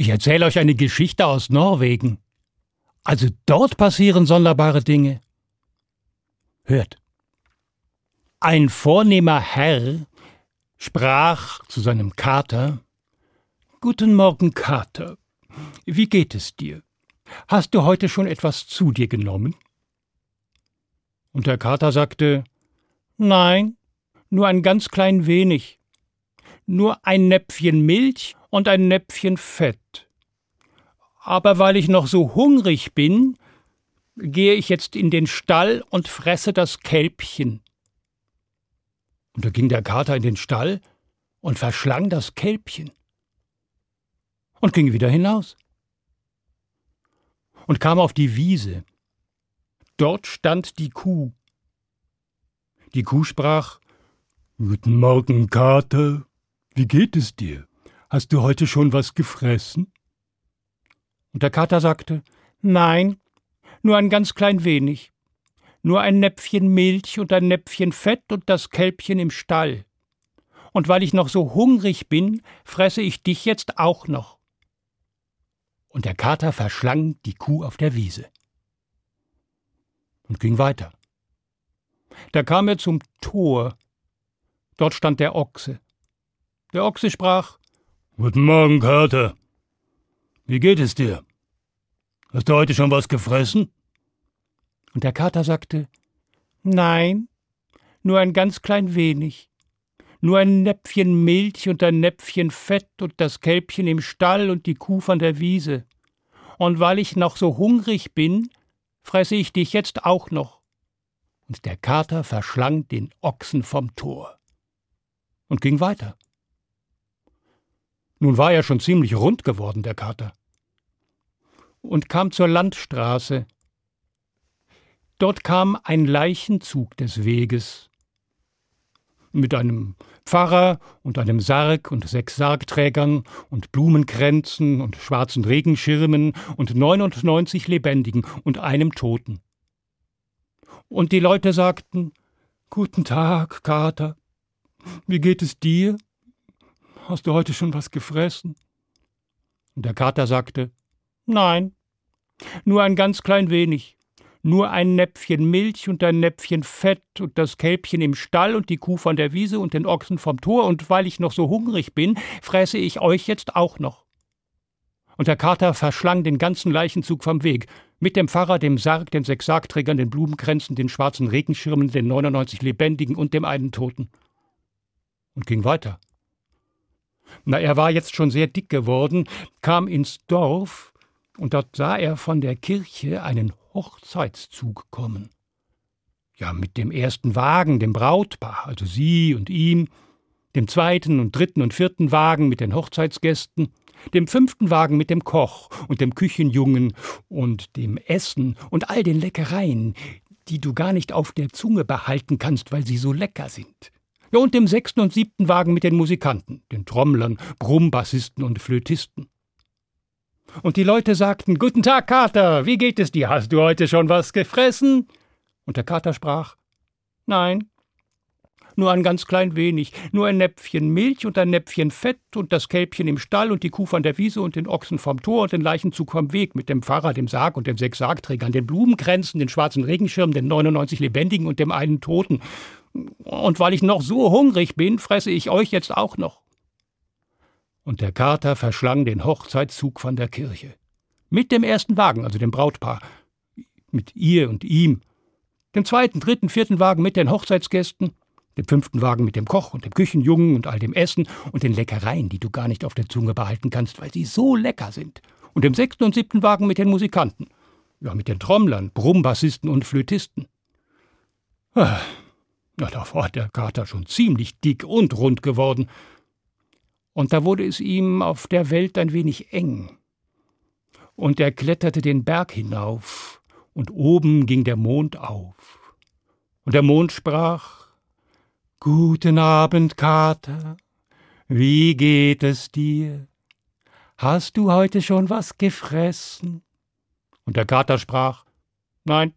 Ich erzähle euch eine Geschichte aus Norwegen. Also dort passieren sonderbare Dinge. Hört. Ein vornehmer Herr sprach zu seinem Kater Guten Morgen, Kater. Wie geht es dir? Hast du heute schon etwas zu dir genommen? Und der Kater sagte Nein, nur ein ganz klein wenig. Nur ein Näpfchen Milch und ein Näpfchen Fett. Aber weil ich noch so hungrig bin, gehe ich jetzt in den Stall und fresse das Kälbchen. Und da ging der Kater in den Stall und verschlang das Kälbchen und ging wieder hinaus und kam auf die Wiese. Dort stand die Kuh. Die Kuh sprach Guten Morgen, Kater. Wie geht es dir? Hast du heute schon was gefressen? Und der Kater sagte Nein, nur ein ganz klein wenig. Nur ein Näpfchen Milch und ein Näpfchen Fett und das Kälbchen im Stall. Und weil ich noch so hungrig bin, fresse ich dich jetzt auch noch. Und der Kater verschlang die Kuh auf der Wiese. Und ging weiter. Da kam er zum Tor. Dort stand der Ochse. Der Ochse sprach Guten Morgen, Kater. Wie geht es dir? Hast du heute schon was gefressen? Und der Kater sagte Nein, nur ein ganz klein wenig. Nur ein Näpfchen Milch und ein Näpfchen Fett und das Kälbchen im Stall und die Kuh von der Wiese. Und weil ich noch so hungrig bin, fresse ich dich jetzt auch noch. Und der Kater verschlang den Ochsen vom Tor und ging weiter. Nun war er schon ziemlich rund geworden, der Kater, und kam zur Landstraße, Dort kam ein Leichenzug des Weges mit einem Pfarrer und einem Sarg und sechs Sargträgern und Blumenkränzen und schwarzen Regenschirmen und 99 Lebendigen und einem Toten. Und die Leute sagten, Guten Tag, Kater. Wie geht es dir? Hast du heute schon was gefressen? Und der Kater sagte, Nein, nur ein ganz klein wenig nur ein Näpfchen Milch und ein Näpfchen Fett und das Kälbchen im Stall und die Kuh von der Wiese und den Ochsen vom Tor, und weil ich noch so hungrig bin, fresse ich euch jetzt auch noch. Und der Kater verschlang den ganzen Leichenzug vom Weg, mit dem Pfarrer, dem Sarg, den sechs Sargträgern, den Blumenkränzen, den schwarzen Regenschirmen, den 99 Lebendigen und dem einen Toten. Und ging weiter. Na, er war jetzt schon sehr dick geworden, kam ins Dorf, und dort sah er von der Kirche einen Hochzeitszug kommen. Ja, mit dem ersten Wagen, dem Brautpaar, also sie und ihm, dem zweiten und dritten und vierten Wagen mit den Hochzeitsgästen, dem fünften Wagen mit dem Koch und dem Küchenjungen und dem Essen und all den Leckereien, die du gar nicht auf der Zunge behalten kannst, weil sie so lecker sind. Ja, und dem sechsten und siebten Wagen mit den Musikanten, den Trommlern, Brummbassisten und Flötisten. Und die Leute sagten Guten Tag, Kater, wie geht es dir? Hast du heute schon was gefressen? Und der Kater sprach Nein, nur ein ganz klein wenig, nur ein Näpfchen Milch und ein Näpfchen Fett und das Kälbchen im Stall und die Kuh von der Wiese und den Ochsen vom Tor und den Leichenzug vom Weg mit dem Pfarrer, dem Sarg und den sechs Sargträgern, den Blumenkränzen, den schwarzen Regenschirm, den 99 Lebendigen und dem einen Toten. Und weil ich noch so hungrig bin, fresse ich euch jetzt auch noch. Und der Kater verschlang den Hochzeitszug von der Kirche. Mit dem ersten Wagen, also dem Brautpaar, mit ihr und ihm, dem zweiten, dritten, vierten Wagen mit den Hochzeitsgästen, dem fünften Wagen mit dem Koch und dem Küchenjungen und all dem Essen und den Leckereien, die du gar nicht auf der Zunge behalten kannst, weil sie so lecker sind, und dem sechsten und siebten Wagen mit den Musikanten, ja, mit den Trommlern, Brummbassisten und Flötisten. Ah, na, da war der Kater schon ziemlich dick und rund geworden, und da wurde es ihm auf der Welt ein wenig eng. Und er kletterte den Berg hinauf, und oben ging der Mond auf. Und der Mond sprach Guten Abend, Kater, wie geht es dir? Hast du heute schon was gefressen? Und der Kater sprach Nein,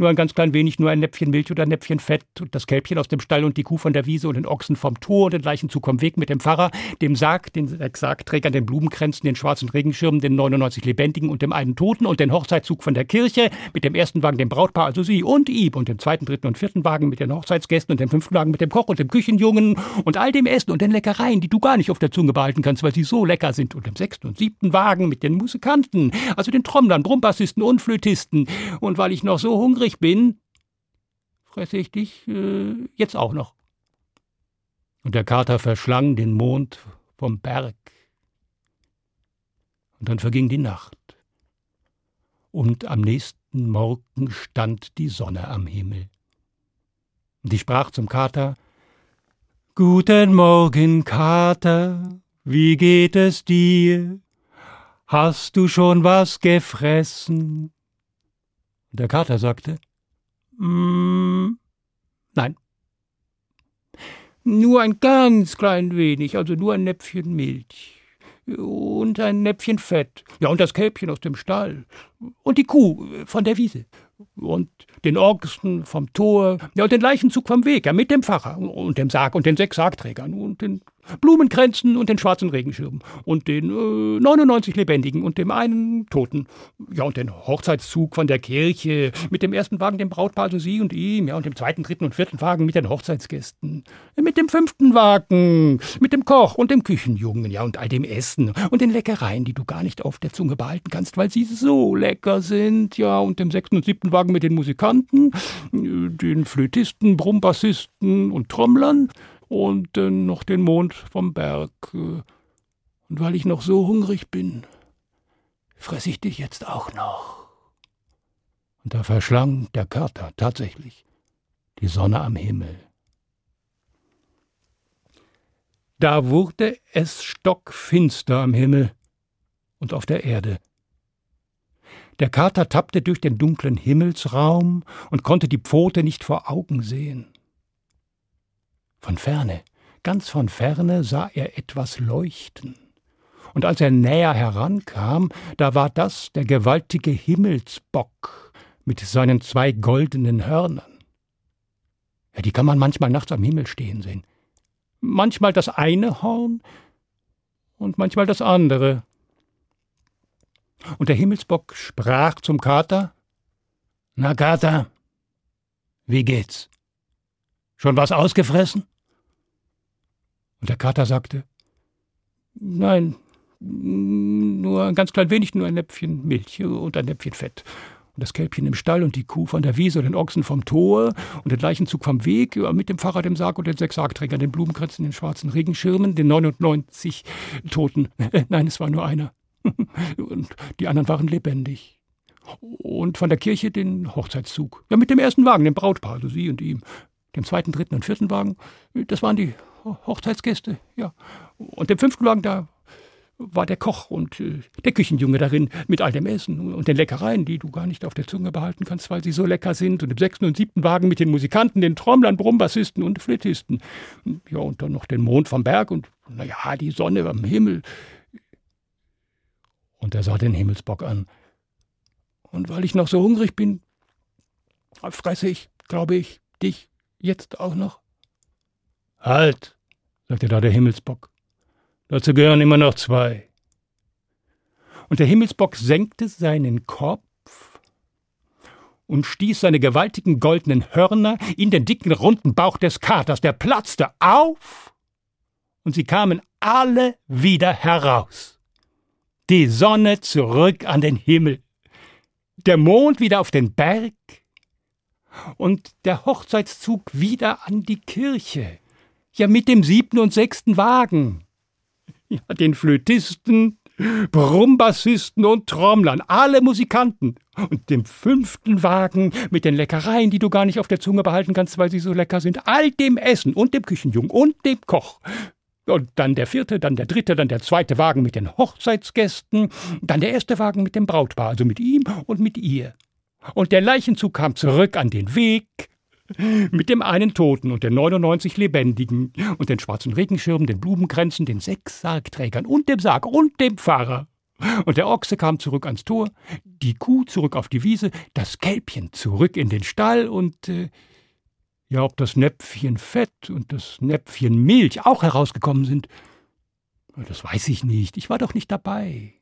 nur ein ganz klein wenig, nur ein Näpfchen Milch oder ein Näpfchen Fett und das Kälbchen aus dem Stall und die Kuh von der Wiese und den Ochsen vom Tor und den Leichenzug vom Weg mit dem Pfarrer, dem Sarg, den Sargträgern, den Blumenkränzen, den schwarzen Regenschirmen, den 99 Lebendigen und dem einen Toten und den Hochzeitszug von der Kirche mit dem ersten Wagen dem Brautpaar, also sie und ihm und dem zweiten, dritten und vierten Wagen mit den Hochzeitsgästen und dem fünften Wagen mit dem Koch und dem Küchenjungen und all dem Essen und den Leckereien, die du gar nicht auf der Zunge behalten kannst, weil sie so lecker sind. Und dem sechsten und siebten Wagen mit den Musikanten, also den Trommlern, Brummbassisten und Flötisten. Und weil ich noch so hungrig bin, fresse ich dich äh, jetzt auch noch. Und der Kater verschlang den Mond vom Berg. Und dann verging die Nacht. Und am nächsten Morgen stand die Sonne am Himmel. Und ich sprach zum Kater Guten Morgen, Kater, wie geht es dir? Hast du schon was gefressen? Der Kater sagte Mm, nein. Nur ein ganz klein wenig, also nur ein Näpfchen Milch. Und ein Näpfchen Fett. Ja, und das Kälbchen aus dem Stall. Und die Kuh von der Wiese. Und den Ochsen vom Tor. Ja, und den Leichenzug vom Weg. Ja, mit dem Pfarrer. Und dem Sarg und den sechs Sargträgern. Und den Blumenkränzen und den schwarzen Regenschirmen und den äh, 99 Lebendigen und dem einen Toten. Ja, und den Hochzeitszug von der Kirche mit dem ersten Wagen, dem Brautpaar, also sie und ihm, ja, und dem zweiten, dritten und vierten Wagen mit den Hochzeitsgästen. Mit dem fünften Wagen, mit dem Koch und dem Küchenjungen, ja, und all dem Essen und den Leckereien, die du gar nicht auf der Zunge behalten kannst, weil sie so lecker sind, ja, und dem sechsten und siebten Wagen mit den Musikanten, den Flötisten, Brummbassisten und Trommlern und äh, noch den Mond vom Berg. Und weil ich noch so hungrig bin, fress ich dich jetzt auch noch. Und da verschlang der Kater tatsächlich die Sonne am Himmel. Da wurde es stockfinster am Himmel und auf der Erde. Der Kater tappte durch den dunklen Himmelsraum und konnte die Pfote nicht vor Augen sehen. Von ferne, ganz von ferne sah er etwas leuchten. Und als er näher herankam, da war das der gewaltige Himmelsbock mit seinen zwei goldenen Hörnern. Ja, die kann man manchmal nachts am Himmel stehen sehen. Manchmal das eine Horn und manchmal das andere. Und der Himmelsbock sprach zum Kater Na, Kater, wie geht's? Schon was ausgefressen? Und der Kater sagte, nein, nur ein ganz klein wenig, nur ein Näpfchen Milch und ein Näpfchen Fett. Und das Kälbchen im Stall und die Kuh von der Wiese und den Ochsen vom Tor und den Leichenzug vom Weg, mit dem Fahrrad im Sarg und den sechs Sargträgern, den Blumenkränzen, den schwarzen Regenschirmen, den 99 Toten. Nein, es war nur einer. Und die anderen waren lebendig. Und von der Kirche den Hochzeitszug. Ja, mit dem ersten Wagen, dem Brautpaar, also sie und ihm dem zweiten, dritten und vierten Wagen, das waren die Hochzeitsgäste, ja. Und dem fünften Wagen, da war der Koch und äh, der Küchenjunge darin mit all dem Essen und den Leckereien, die du gar nicht auf der Zunge behalten kannst, weil sie so lecker sind. Und im sechsten und siebten Wagen mit den Musikanten, den Trommlern, Brummbassisten und Flötisten. Ja, und dann noch den Mond vom Berg und, naja, die Sonne am Himmel. Und er sah den Himmelsbock an. Und weil ich noch so hungrig bin, fresse ich, glaube ich, dich Jetzt auch noch? Halt, sagte da der Himmelsbock. Dazu gehören immer noch zwei. Und der Himmelsbock senkte seinen Kopf und stieß seine gewaltigen goldenen Hörner in den dicken runden Bauch des Katers, der platzte auf, und sie kamen alle wieder heraus. Die Sonne zurück an den Himmel, der Mond wieder auf den Berg, und der Hochzeitszug wieder an die Kirche. Ja, mit dem siebten und sechsten Wagen. Ja, den Flötisten, Brummbassisten und Trommlern, alle Musikanten. Und dem fünften Wagen mit den Leckereien, die du gar nicht auf der Zunge behalten kannst, weil sie so lecker sind. All dem Essen und dem Küchenjungen und dem Koch. Und dann der vierte, dann der dritte, dann der zweite Wagen mit den Hochzeitsgästen, dann der erste Wagen mit dem Brautpaar, also mit ihm und mit ihr. Und der Leichenzug kam zurück an den Weg mit dem einen Toten und den 99 Lebendigen und den schwarzen Regenschirmen, den Blumenkränzen, den sechs Sargträgern und dem Sarg und dem Pfarrer. Und der Ochse kam zurück ans Tor, die Kuh zurück auf die Wiese, das Kälbchen zurück in den Stall und äh, ja, ob das Näpfchen Fett und das Näpfchen Milch auch herausgekommen sind, das weiß ich nicht, ich war doch nicht dabei.